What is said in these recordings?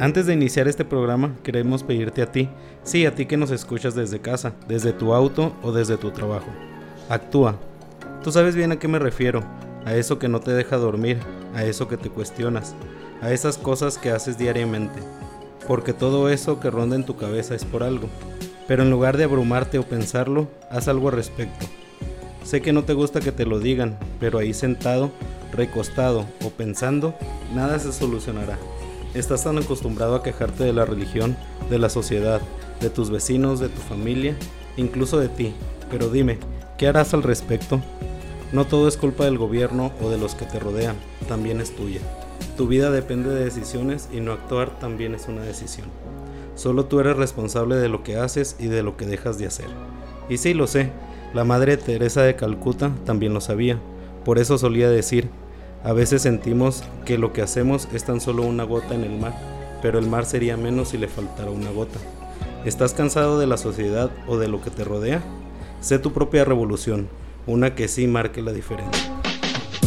Antes de iniciar este programa, queremos pedirte a ti, sí, a ti que nos escuchas desde casa, desde tu auto o desde tu trabajo. Actúa. Tú sabes bien a qué me refiero, a eso que no te deja dormir, a eso que te cuestionas, a esas cosas que haces diariamente. Porque todo eso que ronda en tu cabeza es por algo. Pero en lugar de abrumarte o pensarlo, haz algo al respecto. Sé que no te gusta que te lo digan, pero ahí sentado, recostado o pensando, nada se solucionará. Estás tan acostumbrado a quejarte de la religión, de la sociedad, de tus vecinos, de tu familia, incluso de ti. Pero dime, ¿qué harás al respecto? No todo es culpa del gobierno o de los que te rodean, también es tuya. Tu vida depende de decisiones y no actuar también es una decisión. Solo tú eres responsable de lo que haces y de lo que dejas de hacer. Y sí lo sé, la Madre Teresa de Calcuta también lo sabía. Por eso solía decir, a veces sentimos que lo que hacemos es tan solo una gota en el mar, pero el mar sería menos si le faltara una gota. ¿Estás cansado de la sociedad o de lo que te rodea? Sé tu propia revolución, una que sí marque la diferencia.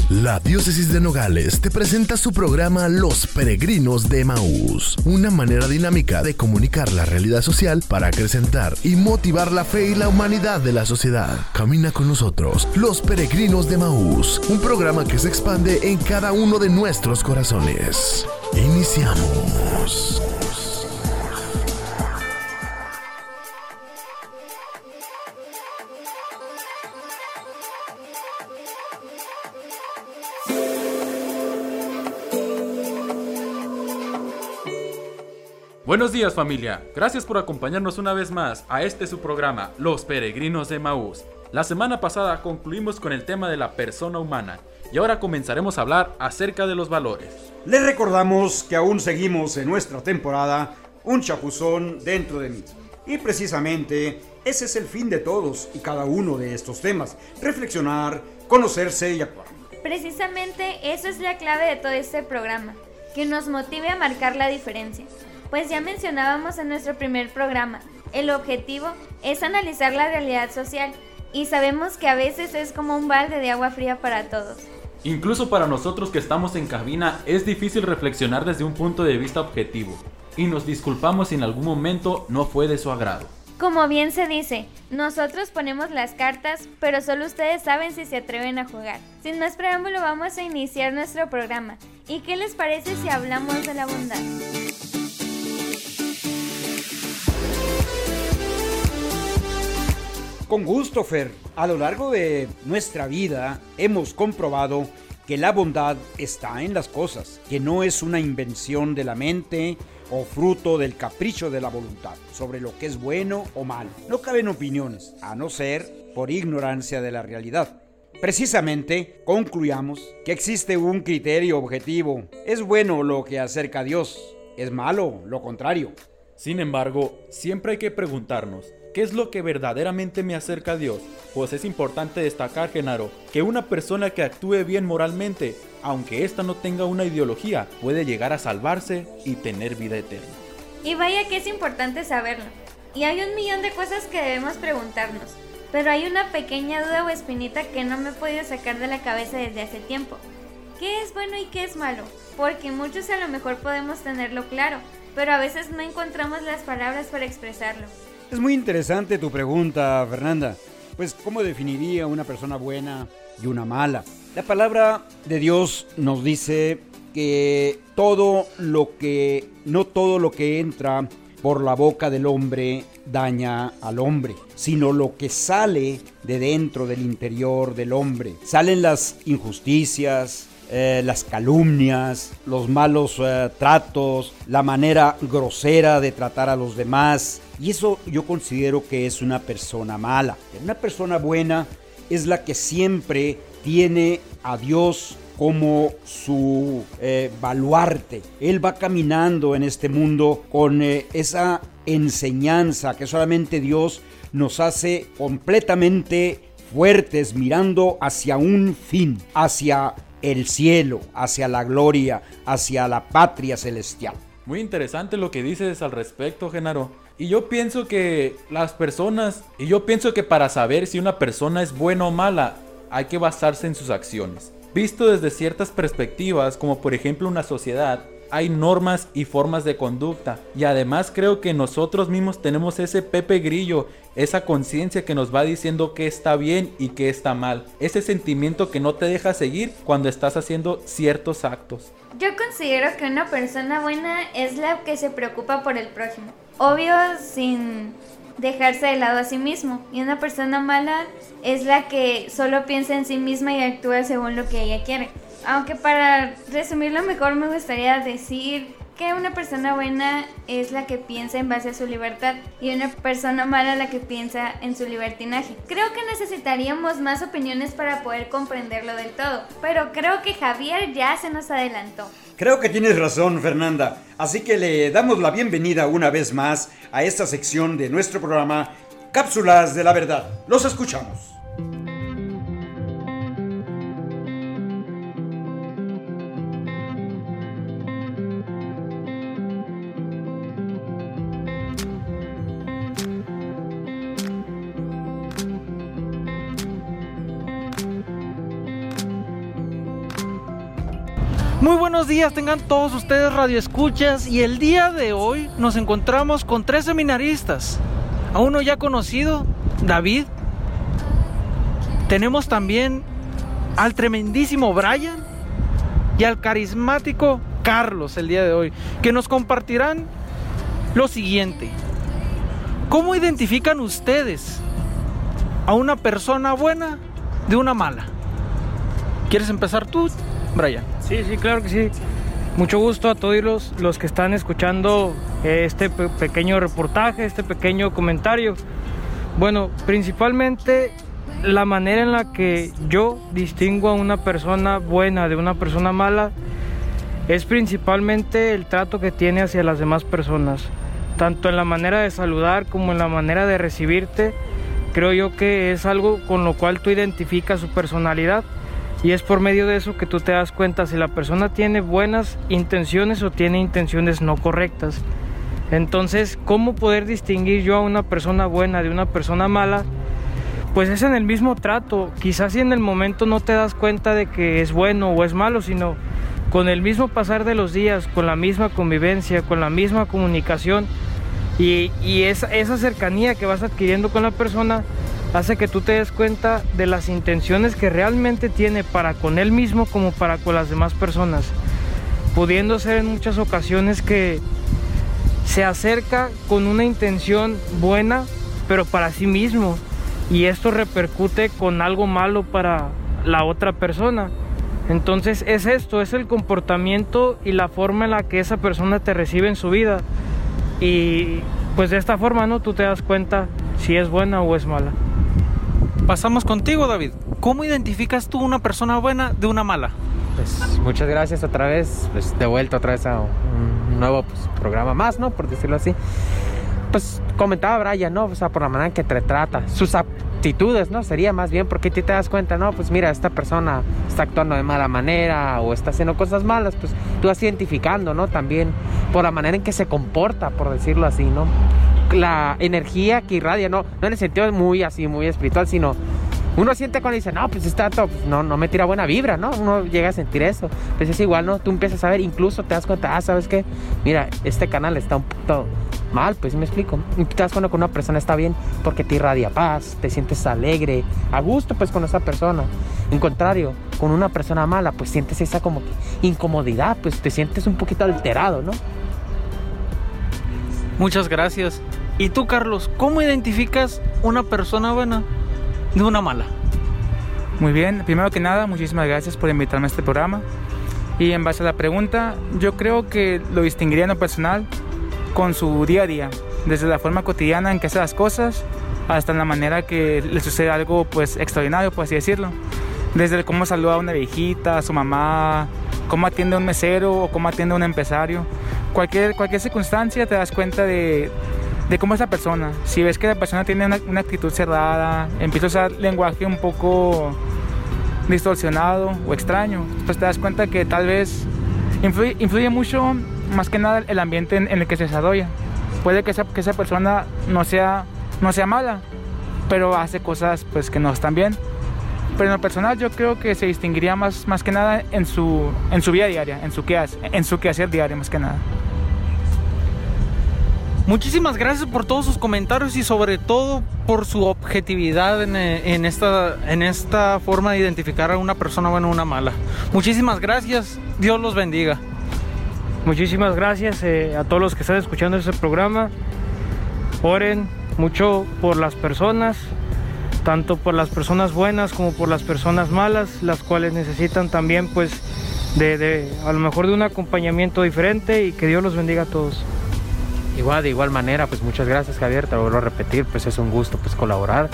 La diócesis de Nogales te presenta su programa Los Peregrinos de Maús, una manera dinámica de comunicar la realidad social para acrecentar y motivar la fe y la humanidad de la sociedad. Camina con nosotros, Los Peregrinos de Maús, un programa que se expande en cada uno de nuestros corazones. Iniciamos. Buenos días familia, gracias por acompañarnos una vez más a este su programa, Los Peregrinos de Maús. La semana pasada concluimos con el tema de la persona humana y ahora comenzaremos a hablar acerca de los valores. Les recordamos que aún seguimos en nuestra temporada Un chapuzón dentro de mí. Y precisamente ese es el fin de todos y cada uno de estos temas, reflexionar, conocerse y actuar. Precisamente eso es la clave de todo este programa, que nos motive a marcar la diferencia. Pues ya mencionábamos en nuestro primer programa, el objetivo es analizar la realidad social y sabemos que a veces es como un balde de agua fría para todos. Incluso para nosotros que estamos en cabina es difícil reflexionar desde un punto de vista objetivo y nos disculpamos si en algún momento no fue de su agrado. Como bien se dice, nosotros ponemos las cartas, pero solo ustedes saben si se atreven a jugar. Sin más preámbulo, vamos a iniciar nuestro programa. ¿Y qué les parece si hablamos de la bondad? Con gusto, Fer. A lo largo de nuestra vida hemos comprobado que la bondad está en las cosas, que no es una invención de la mente o fruto del capricho de la voluntad sobre lo que es bueno o malo. No caben opiniones, a no ser por ignorancia de la realidad. Precisamente concluyamos que existe un criterio objetivo. Es bueno lo que acerca a Dios, es malo lo contrario. Sin embargo, siempre hay que preguntarnos, ¿Qué es lo que verdaderamente me acerca a Dios? Pues es importante destacar, Genaro, que una persona que actúe bien moralmente, aunque ésta no tenga una ideología, puede llegar a salvarse y tener vida eterna. Y vaya que es importante saberlo. Y hay un millón de cosas que debemos preguntarnos. Pero hay una pequeña duda o espinita que no me he podido sacar de la cabeza desde hace tiempo. ¿Qué es bueno y qué es malo? Porque muchos a lo mejor podemos tenerlo claro, pero a veces no encontramos las palabras para expresarlo. Es muy interesante tu pregunta, Fernanda. Pues, ¿cómo definiría una persona buena y una mala? La palabra de Dios nos dice que todo lo que, no todo lo que entra por la boca del hombre daña al hombre, sino lo que sale de dentro del interior del hombre. Salen las injusticias, eh, las calumnias, los malos eh, tratos, la manera grosera de tratar a los demás. Y eso yo considero que es una persona mala. Una persona buena es la que siempre tiene a Dios como su eh, baluarte. Él va caminando en este mundo con esa enseñanza que solamente Dios nos hace completamente fuertes mirando hacia un fin, hacia el cielo, hacia la gloria, hacia la patria celestial. Muy interesante lo que dices al respecto, Genaro. Y yo pienso que las personas, y yo pienso que para saber si una persona es buena o mala, hay que basarse en sus acciones. Visto desde ciertas perspectivas, como por ejemplo una sociedad, hay normas y formas de conducta. Y además creo que nosotros mismos tenemos ese Pepe Grillo, esa conciencia que nos va diciendo que está bien y que está mal. Ese sentimiento que no te deja seguir cuando estás haciendo ciertos actos. Yo considero que una persona buena es la que se preocupa por el prójimo. Obvio, sin dejarse de lado a sí mismo. Y una persona mala es la que solo piensa en sí misma y actúa según lo que ella quiere. Aunque para resumirlo mejor me gustaría decir que una persona buena es la que piensa en base a su libertad y una persona mala la que piensa en su libertinaje. Creo que necesitaríamos más opiniones para poder comprenderlo del todo, pero creo que Javier ya se nos adelantó. Creo que tienes razón, Fernanda. Así que le damos la bienvenida una vez más a esta sección de nuestro programa Cápsulas de la Verdad. Los escuchamos. Días, tengan todos ustedes radioescuchas y el día de hoy nos encontramos con tres seminaristas. A uno ya conocido, David. Tenemos también al tremendísimo Brian y al carismático Carlos el día de hoy, que nos compartirán lo siguiente. ¿Cómo identifican ustedes a una persona buena de una mala? ¿Quieres empezar tú, Brian? Sí, sí, claro que sí. Mucho gusto a todos los, los que están escuchando eh, este pequeño reportaje, este pequeño comentario. Bueno, principalmente la manera en la que yo distingo a una persona buena de una persona mala es principalmente el trato que tiene hacia las demás personas. Tanto en la manera de saludar como en la manera de recibirte, creo yo que es algo con lo cual tú identificas su personalidad y es por medio de eso que tú te das cuenta si la persona tiene buenas intenciones o tiene intenciones no correctas. Entonces, ¿cómo poder distinguir yo a una persona buena de una persona mala? Pues es en el mismo trato. Quizás si en el momento no te das cuenta de que es bueno o es malo, sino con el mismo pasar de los días, con la misma convivencia, con la misma comunicación y, esa, cercanía que vas adquiriendo con la persona, hace que tú te des cuenta de las intenciones que realmente tiene para con él mismo como para con las demás personas, pudiendo ser en muchas ocasiones que se acerca con una intención buena, pero para sí mismo, y esto repercute con algo malo para la otra persona. Entonces es esto, es el comportamiento y la forma en la que esa persona te recibe en su vida. Y pues de esta forma, ¿no? Tú te das cuenta si es buena o es mala. Pasamos contigo, David. ¿Cómo identificas tú una persona buena de una mala? Pues muchas gracias otra vez, pues de vuelta otra vez a un nuevo pues, programa más, ¿no? Por decirlo así. Pues comentaba Brian, ¿no? O sea, por la manera en que te trata, sus actitudes, ¿no? Sería más bien porque tú te das cuenta, ¿no? Pues mira, esta persona está actuando de mala manera o está haciendo cosas malas, pues tú vas identificando, ¿no? También por la manera en que se comporta, por decirlo así, ¿no? La energía que irradia, no, en el sentido muy así, muy espiritual, sino uno siente cuando dice, no, pues está todo, no, no me tira buena vibra, ¿no? Uno llega a sentir eso. Pues es igual, ¿no? Tú empiezas a ver, incluso te das cuenta, ah, ¿sabes qué? Mira, este canal está un poquito mal, pues me explico. Y te das cuenta que una persona está bien porque te irradia paz, te sientes alegre, a gusto, pues con esa persona. En contrario, con una persona mala, pues sientes esa como incomodidad, pues te sientes un poquito alterado, ¿no? Muchas gracias. ¿Y tú, Carlos, cómo identificas una persona buena de una mala? Muy bien, primero que nada, muchísimas gracias por invitarme a este programa. Y en base a la pregunta, yo creo que lo distinguiría en lo personal con su día a día, desde la forma cotidiana en que hace las cosas hasta la manera que le sucede algo pues extraordinario, por así decirlo. Desde cómo saluda a una viejita, a su mamá, cómo atiende a un mesero o cómo atiende a un empresario. Cualquier, cualquier circunstancia te das cuenta de, de cómo es la persona. Si ves que la persona tiene una, actitud cerrada, empieza a usar lenguaje un poco distorsionado o extraño, pues te das cuenta que tal vez influye, mucho más que nada el ambiente en, el que se desarrolla. Puede que esa, que esa persona no sea, no sea mala, pero hace cosas pues que no están bien. Pero en lo personal yo creo que se distinguiría más, más que nada en su, en su vida diaria, en su, quehacer, en su quehacer diario más que nada. Muchísimas gracias por todos sus comentarios y sobre todo por su objetividad en, eh, en esta, en esta forma de identificar a una persona buena o una mala. Muchísimas gracias, Dios los bendiga. Muchísimas gracias eh, a todos los que están escuchando este programa. Oren mucho por las personas, tanto por las personas buenas como por las personas malas, las cuales necesitan también pues de, de a lo mejor de un acompañamiento diferente y que Dios los bendiga a todos. Igual, de igual manera, pues muchas gracias Javier, te lo vuelvo a repetir, pues es un gusto pues colaborar.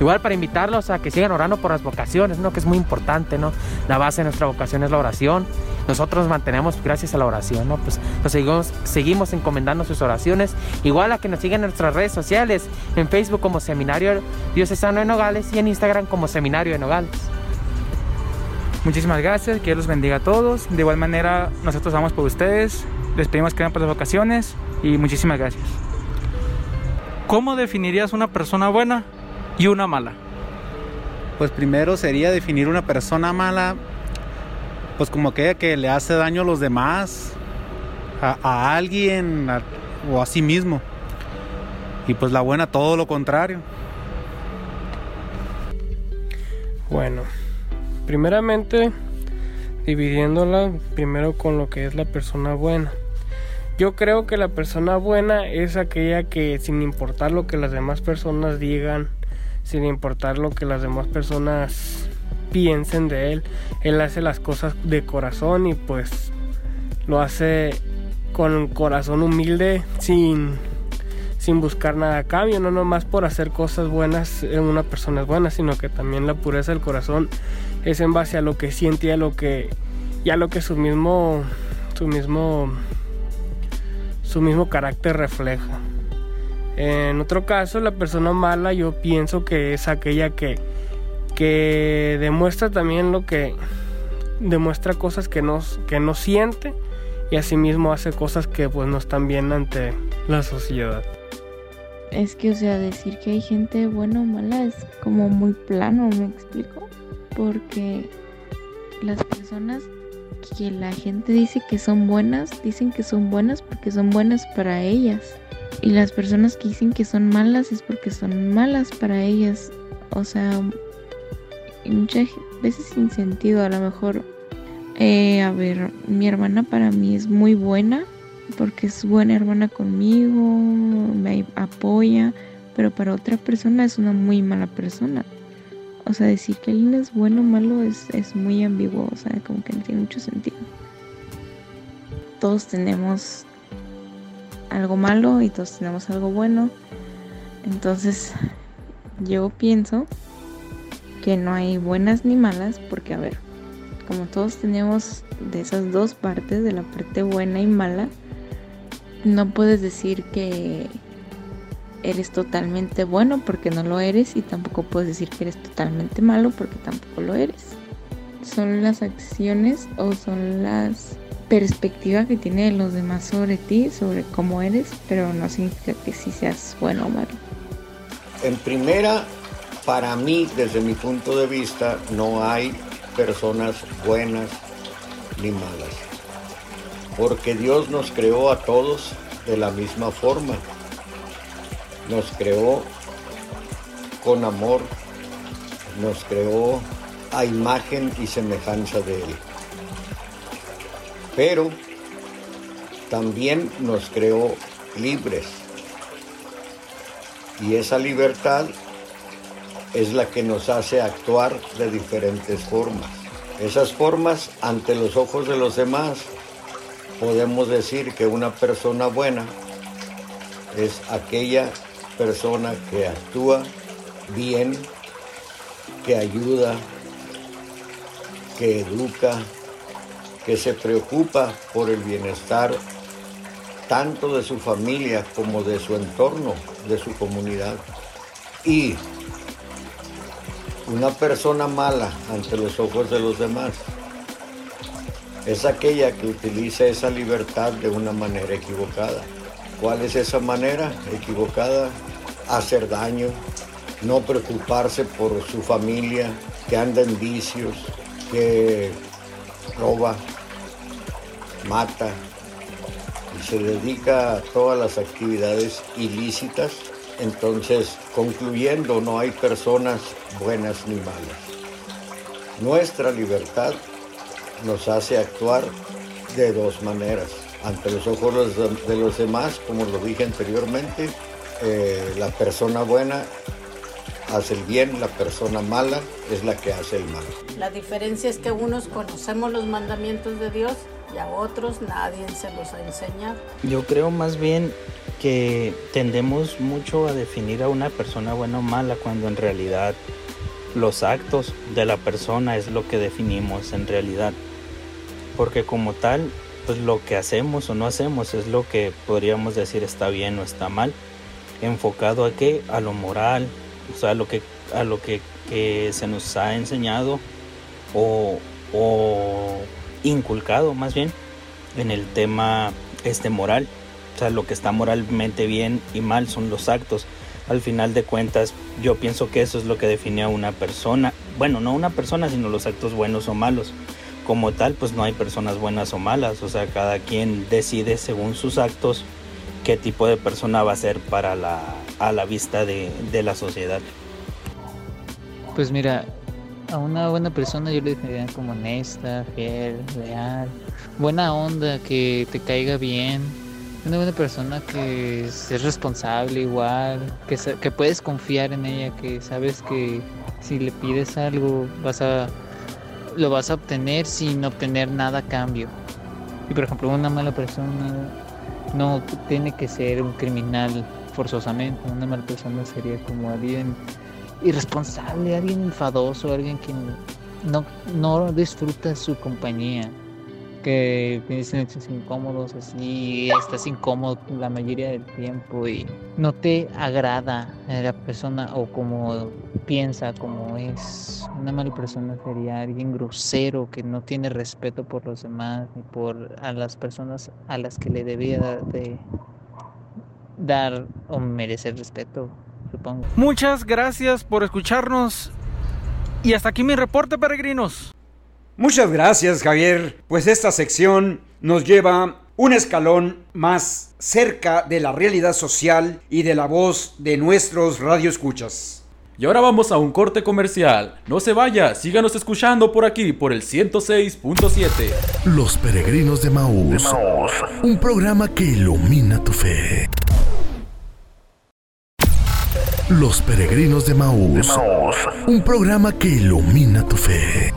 Igual para invitarlos a que sigan orando por las vocaciones, ¿no? Que es muy importante, ¿no? La base de nuestra vocación es la oración. Nosotros nos mantenemos gracias a la oración, ¿no? Pues nos seguimos, seguimos encomendando sus oraciones. Igual a que nos sigan en nuestras redes sociales, en Facebook como Seminario Diocesano de Nogales y en Instagram como Seminario de Nogales. Muchísimas gracias, que Dios los bendiga a todos. De igual manera, nosotros vamos por ustedes. Les pedimos que vayan por las vocaciones y muchísimas gracias. ¿Cómo definirías una persona buena y una mala? Pues primero sería definir una persona mala, pues como aquella que le hace daño a los demás, a, a alguien a- o a sí mismo. Y pues la buena todo lo contrario. Bueno, primeramente dividiéndola primero con lo que es la persona buena. Yo creo que la persona buena es aquella que sin importar lo que las demás personas digan, sin importar lo que las demás personas piensen de él, él hace las cosas de corazón y pues lo hace con corazón humilde, sin, sin buscar nada a cambio, no nomás por hacer cosas buenas en una persona es buena, sino que también la pureza del corazón es en base a lo que siente y a lo que, y a lo que su mismo, su mismo, su mismo carácter refleja. En otro caso, la persona mala yo pienso que es aquella que, que demuestra también lo que demuestra cosas que no, que no siente y asimismo hace cosas que pues no están bien ante la sociedad. Es que, o sea, decir que hay gente buena o mala es como muy plano, ¿me explico? Porque las personas que la gente dice que son buenas, dicen que son buenas porque son buenas para ellas. Y las personas que dicen que son malas es porque son malas para ellas. O sea, muchas veces sin sentido. A lo mejor, eh, a ver, mi hermana para mí es muy buena porque es buena hermana conmigo, me apoya, pero para otra persona es una muy mala persona. O sea, decir que alguien es bueno o malo es, es muy ambiguo, o sea, como que no tiene mucho sentido. Todos tenemos algo malo y todos tenemos algo bueno. Entonces, yo pienso que no hay buenas ni malas, porque a ver, como todos tenemos de esas dos partes, de la parte buena y mala, no puedes decir que eres totalmente bueno porque no lo eres y tampoco puedes decir que eres totalmente malo porque tampoco lo eres. Son las acciones o son las perspectivas que tienen los demás sobre ti, sobre cómo eres, pero no significa que sí seas bueno o malo. En primera, para mí, desde mi punto de vista, no hay personas buenas ni malas. Porque Dios nos creó a todos de la misma forma. Nos creó con amor, nos creó a imagen y semejanza de Él. Pero también nos creó libres. Y esa libertad es la que nos hace actuar de diferentes formas. Esas formas ante los ojos de los demás podemos decir que una persona buena es aquella persona que actúa bien, que ayuda, que educa, que se preocupa por el bienestar tanto de su familia como de su entorno, de su comunidad. Y una persona mala ante los ojos de los demás es aquella que utiliza esa libertad de una manera equivocada. ¿Cuál es esa manera equivocada? Hacer daño, no preocuparse por su familia, que anda en vicios, que roba, mata y se dedica a todas las actividades ilícitas, entonces concluyendo no hay personas buenas ni malas. Nuestra libertad nos hace actuar de dos maneras. Ante los ojos de los demás, como lo dije anteriormente, eh, la persona buena hace el bien, la persona mala es la que hace el mal. La diferencia es que unos conocemos los mandamientos de Dios y a otros nadie se los ha enseñado. Yo creo más bien que tendemos mucho a definir a una persona buena o mala cuando en realidad los actos de la persona es lo que definimos en realidad. Porque como tal, pues lo que hacemos o no hacemos es lo que podríamos decir está bien o está mal. Enfocado a qué? A lo moral, o sea, a lo que, a lo que, se nos ha enseñado o, o, inculcado más bien en el tema este moral. O sea, lo que está moralmente bien y mal son los actos. Al final de cuentas, yo pienso que eso es lo que define a una persona. Bueno, no una persona, sino los actos buenos o malos. Como tal, pues no hay personas buenas o malas. O sea, cada quien decide según sus actos qué tipo de persona va a ser para la, a la vista de, la sociedad. Pues mira, a una buena persona yo le definiría como honesta, fiel, leal, buena onda, que te caiga bien. Una buena persona que es responsable igual, que, que puedes confiar en ella, que sabes que si le pides algo vas a lo vas a obtener sin obtener nada a cambio. Y por ejemplo, una mala persona no tiene que ser un criminal forzosamente. Una mala persona sería como alguien irresponsable, alguien enfadoso, alguien que no, no disfruta su compañía que tienes silencios incómodos así, estás incómodo la mayoría del tiempo y no te agrada la persona o como piensa, como es. Una mala persona sería alguien grosero que no tiene respeto por los demás ni por a las personas a las que le debía de dar o merecer respeto, supongo. Muchas gracias por escucharnos y hasta aquí mi reporte, peregrinos. Muchas gracias Javier, pues esta sección nos lleva un escalón más cerca de la realidad social y de la voz de nuestros radioescuchas. Y ahora vamos a un corte comercial. No se vaya, síganos escuchando por aquí, por el 106.7. Los Peregrinos de Maús. Un programa que ilumina tu fe. Los Peregrinos de Maús. Un programa que ilumina tu fe.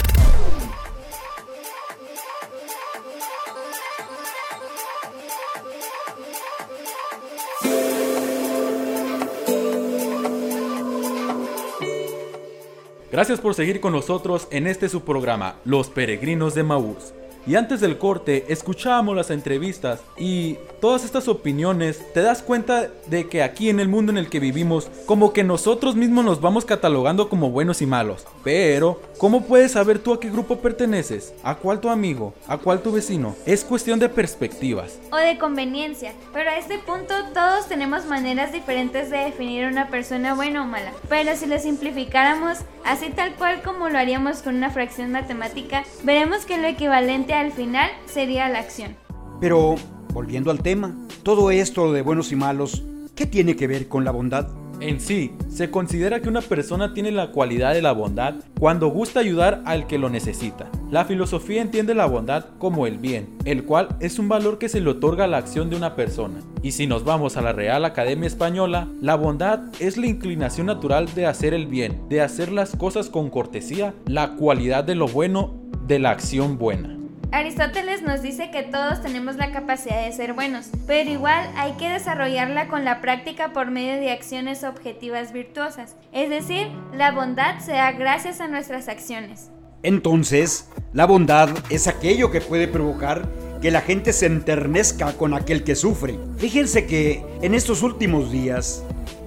Gracias por seguir con nosotros en este su programa, Los Peregrinos de Maús. Y antes del corte escuchábamos las entrevistas y todas estas opiniones, te das cuenta de que aquí en el mundo en el que vivimos, como que nosotros mismos nos vamos catalogando como buenos y malos. Pero, ¿cómo puedes saber tú a qué grupo perteneces? ¿A cuál tu amigo? ¿A cuál tu vecino? Es cuestión de perspectivas. O de conveniencia. Pero a este punto todos tenemos maneras diferentes de definir a una persona buena o mala. Pero si lo simplificáramos, así tal cual como lo haríamos con una fracción matemática, veremos que lo equivalente al final sería la acción. Pero, volviendo al tema, todo esto de buenos y malos, ¿qué tiene que ver con la bondad? En sí, se considera que una persona tiene la cualidad de la bondad cuando gusta ayudar al que lo necesita. La filosofía entiende la bondad como el bien, el cual es un valor que se le otorga a la acción de una persona. Y si nos vamos a la Real Academia Española, la bondad es la inclinación natural de hacer el bien, de hacer las cosas con cortesía, la cualidad de lo bueno, de la acción buena. Aristóteles nos dice que todos tenemos la capacidad de ser buenos, pero igual hay que desarrollarla con la práctica por medio de acciones objetivas virtuosas, es decir, la bondad se da gracias a nuestras acciones. Entonces, la bondad es aquello que puede provocar que la gente se enternezca con aquel que sufre. Fíjense que en estos últimos días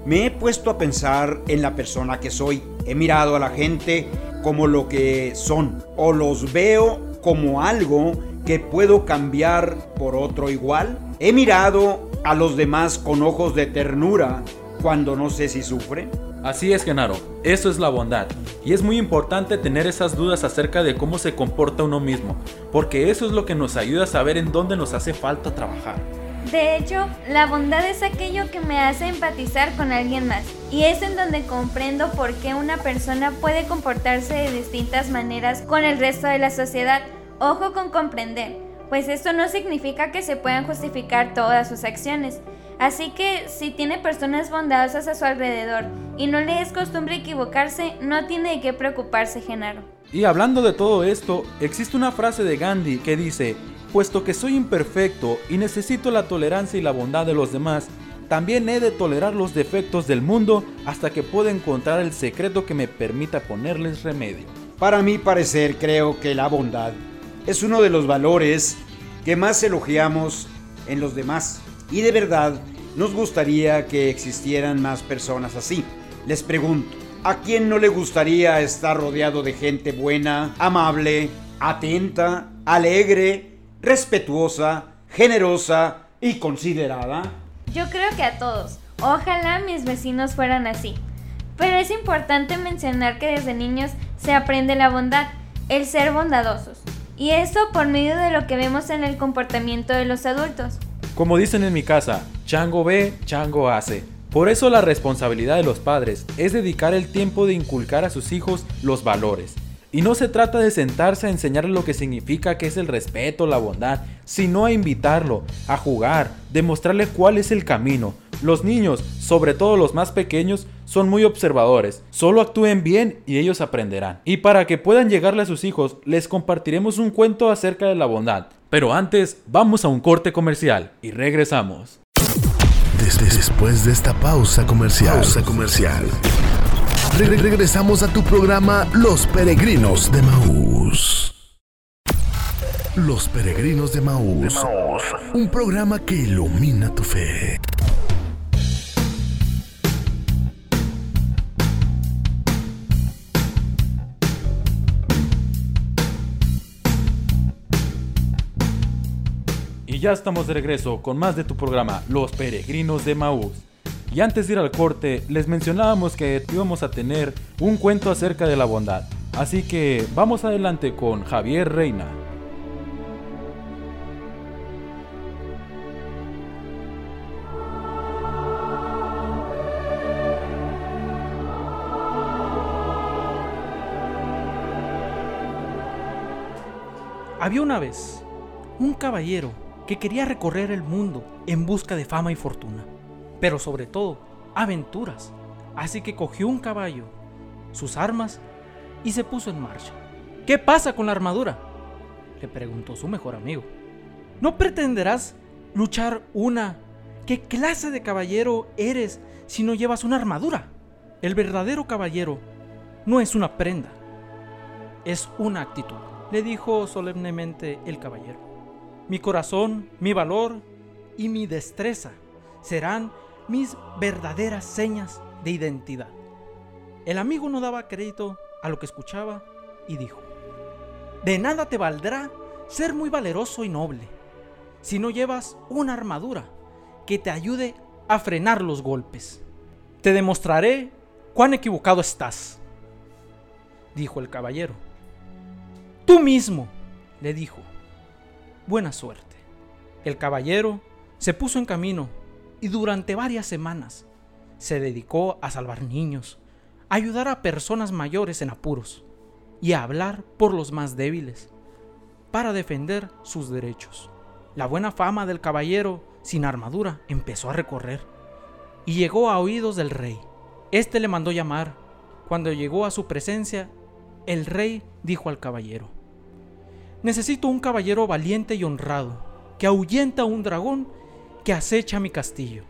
me he puesto a pensar en la persona que soy. He mirado a la gente como lo que son o los veo como algo que puedo cambiar por otro igual? He mirado a los demás con ojos de ternura cuando no sé si sufren. Así es, Genaro, eso es la bondad. Y es muy importante tener esas dudas acerca de cómo se comporta uno mismo, porque eso es lo que nos ayuda a saber en dónde nos hace falta trabajar. De hecho, la bondad es aquello que me hace empatizar con alguien más, y es en donde comprendo por qué una persona puede comportarse de distintas maneras con el resto de la sociedad. Ojo con comprender, pues esto no significa que se puedan justificar todas sus acciones. Así que si tiene personas bondadosas a su alrededor y no le es costumbre equivocarse, no tiene de qué preocuparse, Genaro. Y hablando de todo esto, existe una frase de Gandhi que dice, puesto que soy imperfecto y necesito la tolerancia y la bondad de los demás, también he de tolerar los defectos del mundo hasta que pueda encontrar el secreto que me permita ponerles remedio. Para mi parecer, creo que la bondad es uno de los valores que más elogiamos en los demás. Y de verdad, nos gustaría que existieran más personas así. Les pregunto, ¿a quién no le gustaría estar rodeado de gente buena, amable, atenta, alegre, respetuosa, generosa y considerada? Yo creo que a todos. Ojalá mis vecinos fueran así. Pero es importante mencionar que desde niños se aprende la bondad, el ser bondadosos. Y eso por medio de lo que vemos en el comportamiento de los adultos. Como dicen en mi casa, chango ve, chango hace. Por eso la responsabilidad de los padres es dedicar el tiempo de inculcar a sus hijos los valores. Y no se trata de sentarse a enseñarle lo que significa que es el respeto, la bondad, sino a invitarlo, a jugar, demostrarle cuál es el camino. Los niños, sobre todo los más pequeños, son muy observadores, solo actúen bien y ellos aprenderán. Y para que puedan llegarle a sus hijos, les compartiremos un cuento acerca de la bondad. Pero antes, vamos a un corte comercial y regresamos. Desde después de esta pausa comercial, pausa comercial re regresamos a tu programa Los Peregrinos de Maús. Los Peregrinos de Maús. Un programa que ilumina tu fe. Y ya estamos de regreso con más de tu programa Los Peregrinos de Maús. Y antes de ir al corte, les mencionábamos que íbamos a tener un cuento acerca de la bondad. Así que vamos adelante con Javier Reina. Había una vez un caballero que quería recorrer el mundo en busca de fama y fortuna pero sobre todo aventuras. Así que cogió un caballo, sus armas y se puso en marcha. ¿Qué pasa con la armadura? Le preguntó su mejor amigo. ¿No pretenderás luchar una? ¿Qué clase de caballero eres si no llevas una armadura? El verdadero caballero no es una prenda, es una actitud, le dijo solemnemente el caballero. Mi corazón, mi valor y mi destreza serán mis verdaderas señas de identidad. El amigo no daba crédito a lo que escuchaba y dijo, de nada te valdrá ser muy valeroso y noble si no llevas una armadura que te ayude a frenar los golpes. Te demostraré cuán equivocado estás, dijo el caballero. Tú mismo, le dijo. Buena suerte. El caballero se puso en camino y durante varias semanas se dedicó a salvar niños, a ayudar a personas mayores en apuros y a hablar por los más débiles, para defender sus derechos. La buena fama del caballero sin armadura empezó a recorrer y llegó a oídos del rey. Este le mandó llamar. Cuando llegó a su presencia, el rey dijo al caballero, Necesito un caballero valiente y honrado, que ahuyenta a un dragón que acecha mi castillo.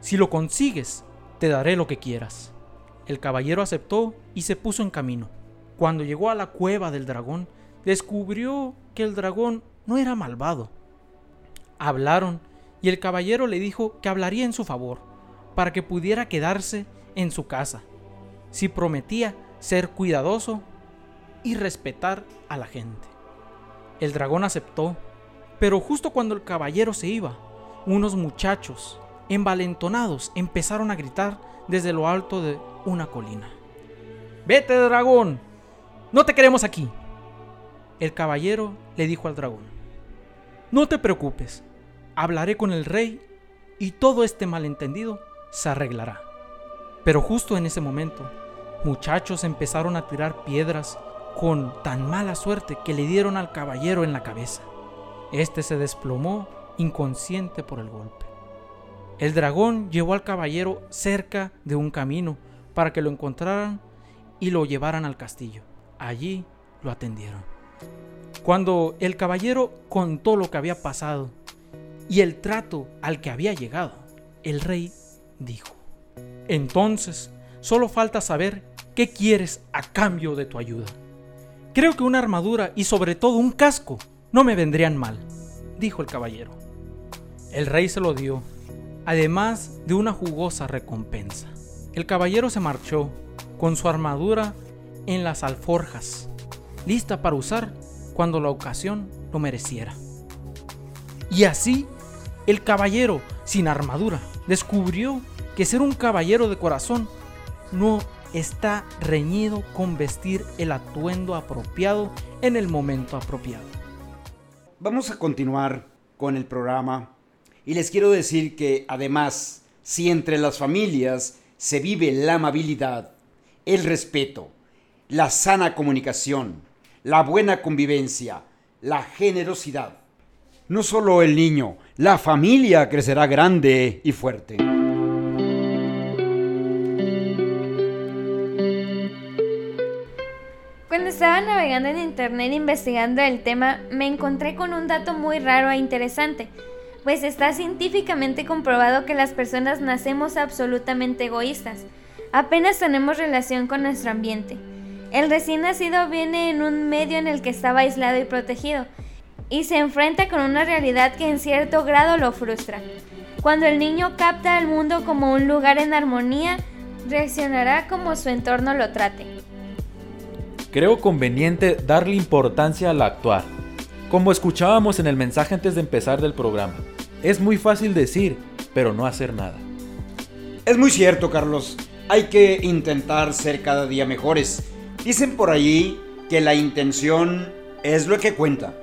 Si lo consigues, te daré lo que quieras. El caballero aceptó y se puso en camino. Cuando llegó a la cueva del dragón, descubrió que el dragón no era malvado. Hablaron y el caballero le dijo que hablaría en su favor, para que pudiera quedarse en su casa, si prometía ser cuidadoso y respetar a la gente. El dragón aceptó, pero justo cuando el caballero se iba, unos muchachos envalentonados, empezaron a gritar desde lo alto de una colina. Vete, dragón. No te queremos aquí. El caballero le dijo al dragón. No te preocupes. Hablaré con el rey y todo este malentendido se arreglará. Pero justo en ese momento, muchachos empezaron a tirar piedras con tan mala suerte que le dieron al caballero en la cabeza. Este se desplomó inconsciente por el golpe. El dragón llevó al caballero cerca de un camino para que lo encontraran y lo llevaran al castillo. Allí lo atendieron. Cuando el caballero contó lo que había pasado y el trato al que había llegado, el rey dijo, entonces solo falta saber qué quieres a cambio de tu ayuda. Creo que una armadura y sobre todo un casco no me vendrían mal, dijo el caballero. El rey se lo dio, además de una jugosa recompensa. El caballero se marchó con su armadura en las alforjas, lista para usar cuando la ocasión lo mereciera. Y así, el caballero sin armadura descubrió que ser un caballero de corazón no está reñido con vestir el atuendo apropiado en el momento apropiado. Vamos a continuar con el programa y les quiero decir que además, si entre las familias se vive la amabilidad, el respeto, la sana comunicación, la buena convivencia, la generosidad, no solo el niño, la familia crecerá grande y fuerte. Cuando estaba navegando en internet investigando el tema, me encontré con un dato muy raro e interesante, pues está científicamente comprobado que las personas nacemos absolutamente egoístas. Apenas tenemos relación con nuestro ambiente. El recién nacido viene en un medio en el que estaba aislado y protegido, y se enfrenta con una realidad que en cierto grado lo frustra. Cuando el niño capta al mundo como un lugar en armonía, reaccionará como su entorno lo trate. Creo conveniente darle importancia al actuar. Como escuchábamos en el mensaje antes de empezar del programa, es muy fácil decir, pero no hacer nada. Es muy cierto, Carlos. Hay que intentar ser cada día mejores. Dicen por ahí que la intención es lo que cuenta.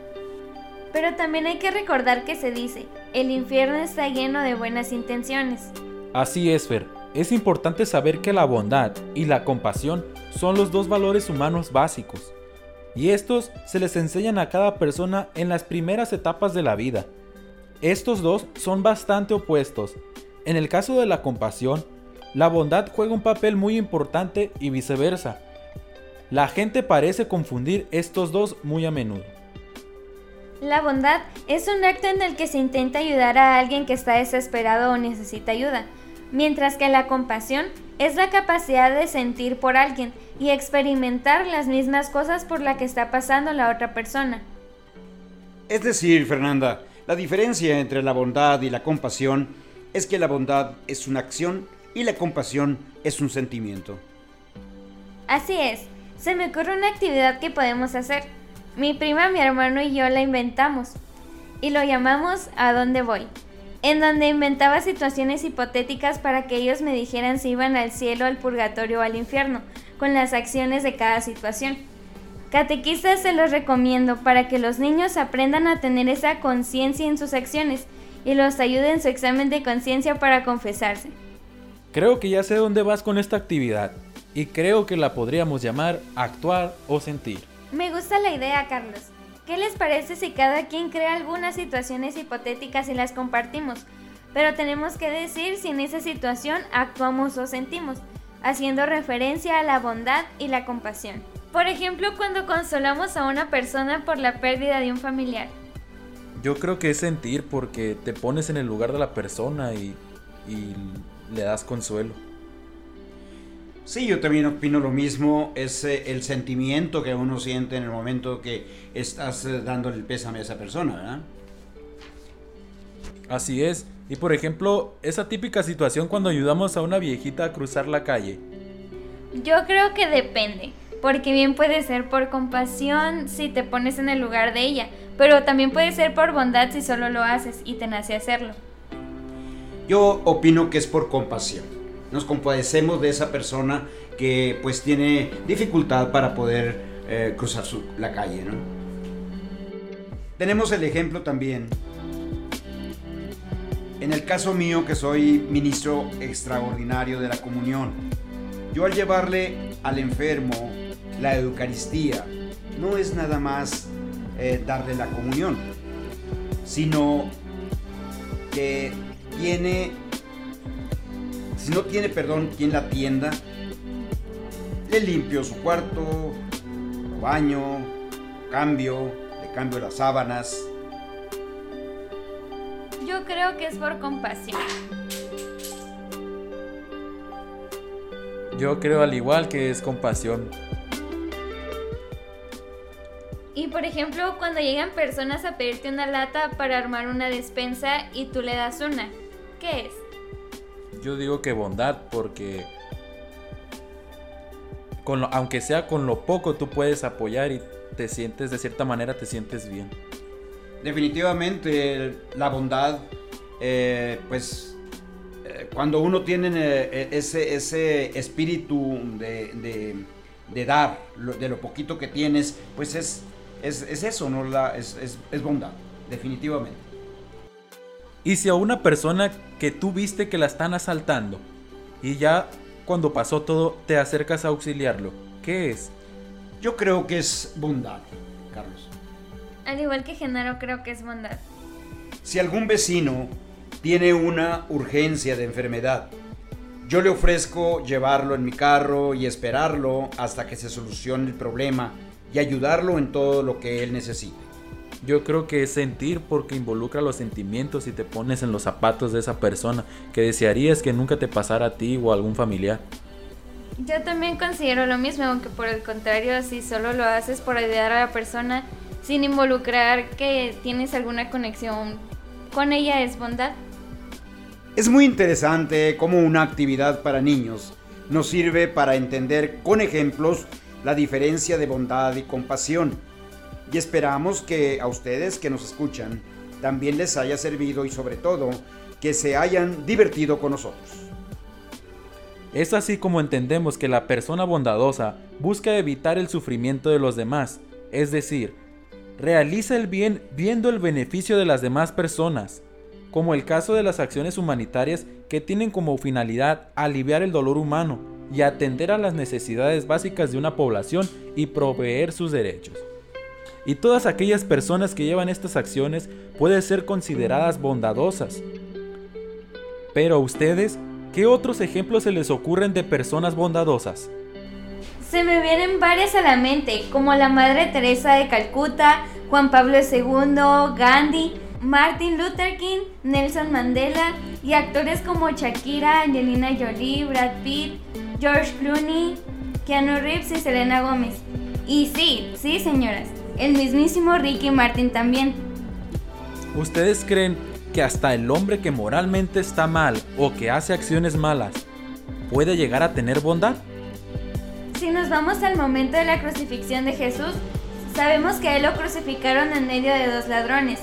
Pero también hay que recordar que se dice, el infierno está lleno de buenas intenciones. Así es, Fer. Es importante saber que la bondad y la compasión son los dos valores humanos básicos. Y estos se les enseñan a cada persona en las primeras etapas de la vida. Estos dos son bastante opuestos. En el caso de la compasión, la bondad juega un papel muy importante y viceversa. La gente parece confundir estos dos muy a menudo. La bondad es un acto en el que se intenta ayudar a alguien que está desesperado o necesita ayuda, mientras que la compasión es la capacidad de sentir por alguien y experimentar las mismas cosas por la que está pasando la otra persona. Es decir, Fernanda, la diferencia entre la bondad y la compasión es que la bondad es una acción y la compasión es un sentimiento. Así es, se me ocurre una actividad que podemos hacer. Mi prima, mi hermano y yo la inventamos y lo llamamos ¿A dónde voy? en donde inventaba situaciones hipotéticas para que ellos me dijeran si iban al cielo, al purgatorio o al infierno, con las acciones de cada situación. Catequistas se los recomiendo para que los niños aprendan a tener esa conciencia en sus acciones y los ayude en su examen de conciencia para confesarse. Creo que ya sé dónde vas con esta actividad y creo que la podríamos llamar actuar o sentir. Me gusta la idea, Carlos. ¿Qué les parece si cada quien crea algunas situaciones hipotéticas y las compartimos? Pero tenemos que decir si en esa situación actuamos o sentimos, haciendo referencia a la bondad y la compasión. Por ejemplo, cuando consolamos a una persona por la pérdida de un familiar. Yo creo que es sentir porque te pones en el lugar de la persona y, y le das consuelo. Sí, yo también opino lo mismo, es eh, el sentimiento que uno siente en el momento que estás eh, dándole el pésame a esa persona, ¿verdad? Así es. Y por ejemplo, esa típica situación cuando ayudamos a una viejita a cruzar la calle. Yo creo que depende, porque bien puede ser por compasión si te pones en el lugar de ella, pero también puede ser por bondad si solo lo haces y te nace hacerlo. Yo opino que es por compasión. Nos compadecemos de esa persona que pues tiene dificultad para poder eh, cruzar la calle, ¿no? Tenemos el ejemplo también. En el caso mío, que soy ministro extraordinario de la comunión, yo al llevarle al enfermo la Eucaristía, no es nada más eh, darle la comunión, sino que tiene, si no tiene, perdón, quien la atienda, le limpio su cuarto, lo baño, cambio, le cambio las sábanas. Yo creo que es por compasión. Yo creo al igual que es compasión. Y por ejemplo, cuando llegan personas a pedirte una lata para armar una despensa y tú le das una, ¿qué es? Yo digo que bondad porque con lo- aunque sea con lo poco tú puedes apoyar y te sientes de cierta manera te sientes bien. Definitivamente la bondad, eh, pues eh, cuando uno tiene eh, ese, ese espíritu de, de- de dar lo- de lo poquito que tienes, pues es, es, es eso, ¿no? La, es, es- es bondad, definitivamente. Y si a una persona que tú viste que la están asaltando y ya cuando pasó todo te acercas a auxiliarlo, ¿qué es? Yo creo que es bondad, Carlos. Al igual que Genaro, creo que es bondad. Si algún vecino tiene una urgencia de enfermedad, yo le ofrezco llevarlo en mi carro y esperarlo hasta que se solucione el problema y ayudarlo en todo lo que él necesite. Yo creo que es sentir porque involucra los sentimientos y te pones en los zapatos de esa persona que desearías que nunca te pasara a ti o a algún familiar. Yo también considero lo mismo, aunque por el contrario, si solo lo haces por ayudar a la persona sin involucrar que tienes alguna conexión con ella, es bondad. Es muy interesante cómo una actividad para niños nos sirve para entender con ejemplos la diferencia de bondad y compasión. Y esperamos que a ustedes que nos escuchan también les haya servido y sobre todo que se hayan divertido con nosotros. Es así como entendemos que la persona bondadosa busca evitar el sufrimiento de los demás, es decir, realiza el bien viendo el beneficio de las demás personas, como el caso de las acciones humanitarias que tienen como finalidad aliviar el dolor humano y atender a las necesidades básicas de una población y proveer sus derechos. Y todas aquellas personas que llevan estas acciones pueden ser consideradas bondadosas. Pero a ustedes, ¿qué otros ejemplos se les ocurren de personas bondadosas? Se me vienen varias a la mente, como la Madre Teresa de Calcuta, Juan Pablo II, Gandhi, Martin Luther King, Nelson Mandela y actores como Shakira, Angelina Jolie, Brad Pitt, George Clooney, Keanu Reeves y Selena Gómez. Y sí, sí señoras, el mismísimo Ricky Martin también. ¿Ustedes creen que hasta el hombre que moralmente está mal o que hace acciones malas puede llegar a tener bondad? Si nos vamos al momento de la crucifixión de Jesús, sabemos que a él lo crucificaron en medio de dos ladrones.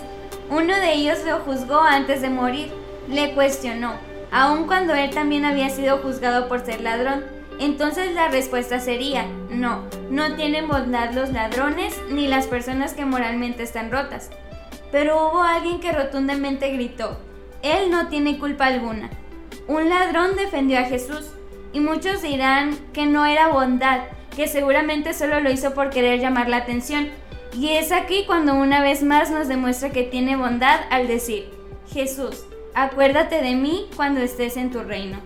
Uno de ellos lo juzgó antes de morir, le cuestionó, aun cuando él también había sido juzgado por ser ladrón. Entonces la respuesta sería, no, no tienen bondad los ladrones ni las personas que moralmente están rotas. Pero hubo alguien que rotundamente gritó, él no tiene culpa alguna. Un ladrón defendió a Jesús y muchos dirán que no era bondad, que seguramente solo lo hizo por querer llamar la atención. Y es aquí cuando una vez más nos demuestra que tiene bondad al decir, Jesús, acuérdate de mí cuando estés en tu reino.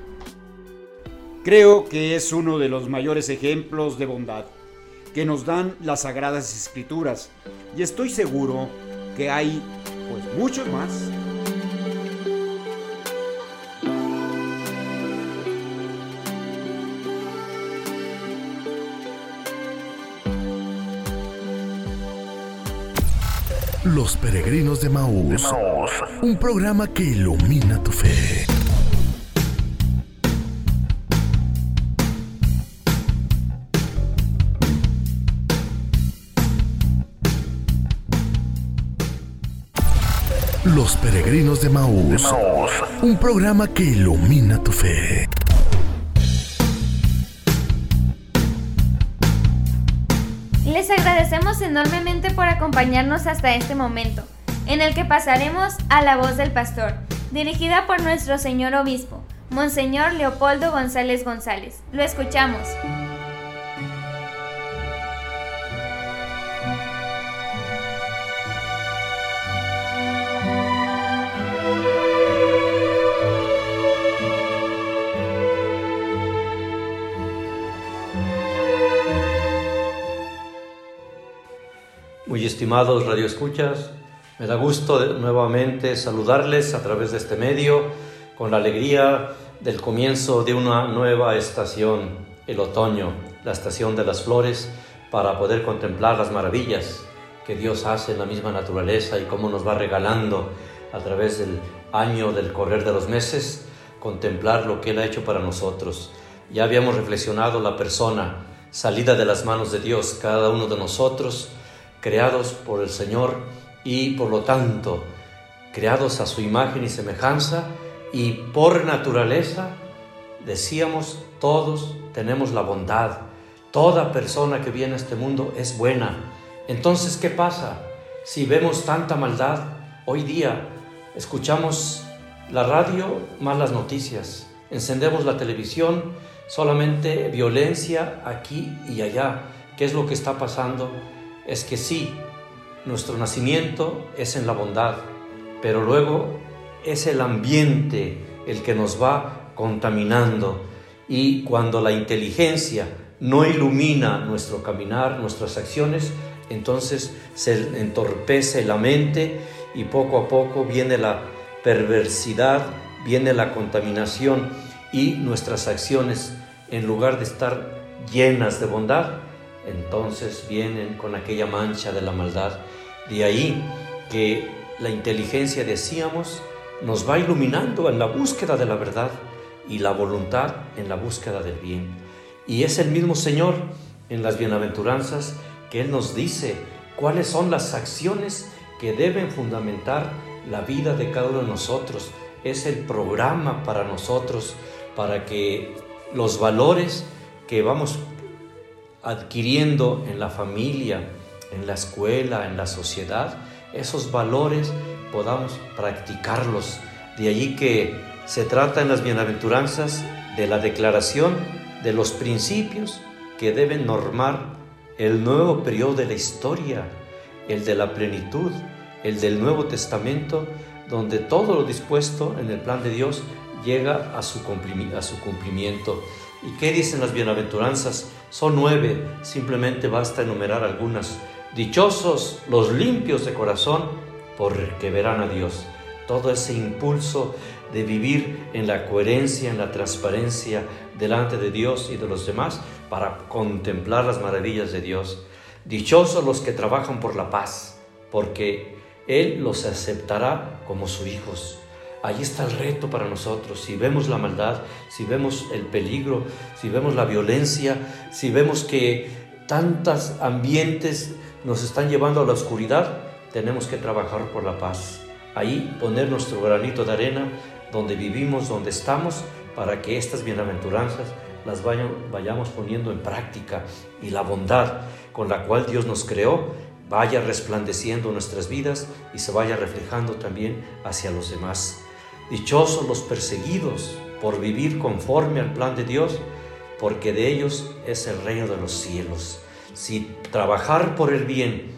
Creo que es uno de los mayores ejemplos de bondad que nos dan las sagradas escrituras y estoy seguro que hay pues muchos más. Los Peregrinos de Maús. Un programa que ilumina tu fe. Los Peregrinos de Maús. Un programa que ilumina tu fe. Les agradecemos enormemente por acompañarnos hasta este momento, en el que pasaremos a la voz del pastor, dirigida por nuestro señor obispo, Monseñor Leopoldo González González. Lo escuchamos. Estimados radioescuchas, me da gusto nuevamente saludarles a través de este medio con la alegría del comienzo de una nueva estación, el otoño, la estación de las flores, para poder contemplar las maravillas que Dios hace en la misma naturaleza y cómo nos va regalando a través del año, del correr de los meses, contemplar lo que Él ha hecho para nosotros. Ya habíamos reflexionado la persona salida de las manos de Dios, cada uno de nosotros, creados por el Señor y por lo tanto creados a su imagen y semejanza y por naturaleza, decíamos, todos tenemos la bondad. Toda persona que viene a este mundo es buena. Entonces, ¿qué pasa? Si vemos tanta maldad hoy día, escuchamos la radio, malas noticias, encendemos la televisión, solamente violencia aquí y allá. ¿Qué es lo que está pasando? Es que sí, nuestro nacimiento es en la bondad, pero luego es el ambiente el que nos va contaminando. Y cuando la inteligencia no ilumina nuestro caminar, nuestras acciones, entonces se entorpece la mente y poco a poco viene la perversidad, viene la contaminación y nuestras acciones, en lugar de estar llenas de bondad, entonces vienen con aquella mancha de la maldad. De ahí que la inteligencia, decíamos, nos va iluminando en la búsqueda de la verdad y la voluntad en la búsqueda del bien. Y es el mismo Señor en las bienaventuranzas que Él nos dice cuáles son las acciones que deben fundamentar la vida de cada uno de nosotros. Es el programa para nosotros, para que los valores que vamos adquiriendo en la familia, en la escuela, en la sociedad, esos valores podamos practicarlos. De allí que se trata en las bienaventuranzas de la declaración de los principios que deben normar el nuevo periodo de la historia, el de la plenitud, el del Nuevo Testamento, donde todo lo dispuesto en el plan de Dios llega a su, cumplimiento. ¿Y qué dicen las bienaventuranzas? Son nueve, simplemente basta enumerar algunas. Dichosos los limpios de corazón, porque verán a Dios. Todo ese impulso de vivir en la coherencia, en la transparencia delante de Dios y de los demás para contemplar las maravillas de Dios. Dichosos los que trabajan por la paz, porque Él los aceptará como sus hijos. Ahí está el reto para nosotros. Si vemos la maldad, si vemos el peligro, si vemos la violencia, si vemos que tantos ambientes nos están llevando a la oscuridad, tenemos que trabajar por la paz. Ahí poner nuestro granito de arena donde vivimos, donde estamos, para que estas bienaventuranzas las vayamos poniendo en práctica y la bondad con la cual Dios nos creó vaya resplandeciendo en nuestras vidas y se vaya reflejando también hacia los demás. Dichosos los perseguidos por vivir conforme al plan de Dios, porque de ellos es el reino de los cielos. Si trabajar por el bien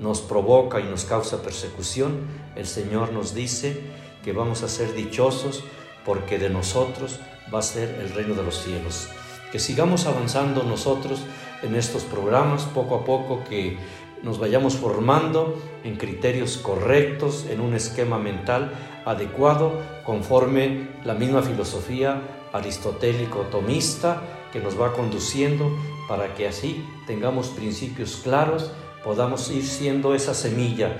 nos provoca y nos causa persecución, el Señor nos dice que vamos a ser dichosos porque de nosotros va a ser el reino de los cielos. Que sigamos avanzando nosotros en estos programas poco a poco, que nos vayamos formando en criterios correctos, en un esquema mental adecuado, conforme la misma filosofía aristotélico-tomista que nos va conduciendo para que así tengamos principios claros, podamos ir siendo esa semilla,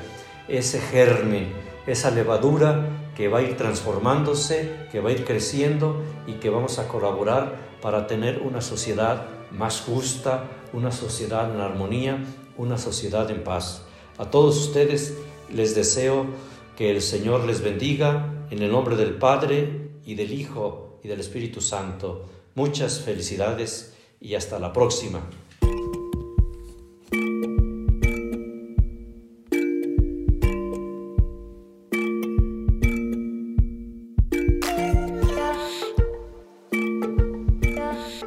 ese germen, esa levadura que va a ir transformándose, que va a ir creciendo y que vamos a colaborar para tener una sociedad más justa, una sociedad en armonía, una sociedad en paz. A todos ustedes les deseo Que el Señor les bendiga en el nombre del Padre y del Hijo y del Espíritu Santo. Muchas felicidades y hasta la próxima.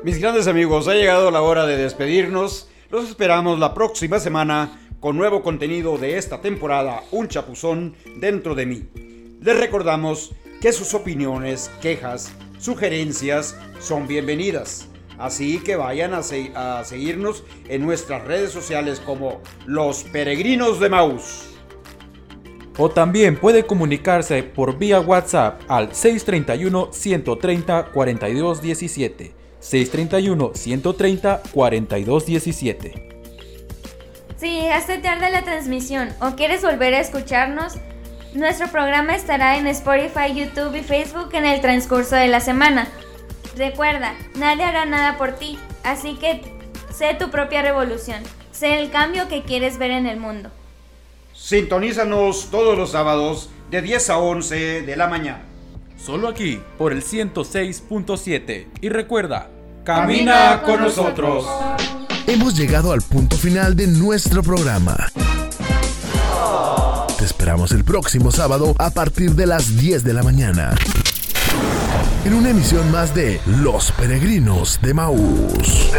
Mis grandes amigos, ha llegado la hora de despedirnos. Los esperamos la próxima semana con nuevo contenido de esta temporada, Un chapuzón dentro de mí. Les recordamos que sus opiniones, quejas, sugerencias son bienvenidas. Así que vayan a, se- a seguirnos en nuestras redes sociales como Los Peregrinos de Maús. O también puede comunicarse por vía WhatsApp al 631-130-4217. 631-130-4217. Si llegaste tarde a la transmisión o quieres volver a escucharnos, nuestro programa estará en Spotify, YouTube y Facebook en el transcurso de la semana. Recuerda, nadie hará nada por ti, así que sé tu propia revolución, sé el cambio que quieres ver en el mundo. Sintonízanos todos los sábados de 10 a 11 de la mañana. Solo aquí por el 106.7. Y recuerda, Camina con nosotros. Hemos llegado al punto final de nuestro programa. Te esperamos el próximo sábado a partir de las 10 de la mañana. En una emisión más de Los Peregrinos de Maús.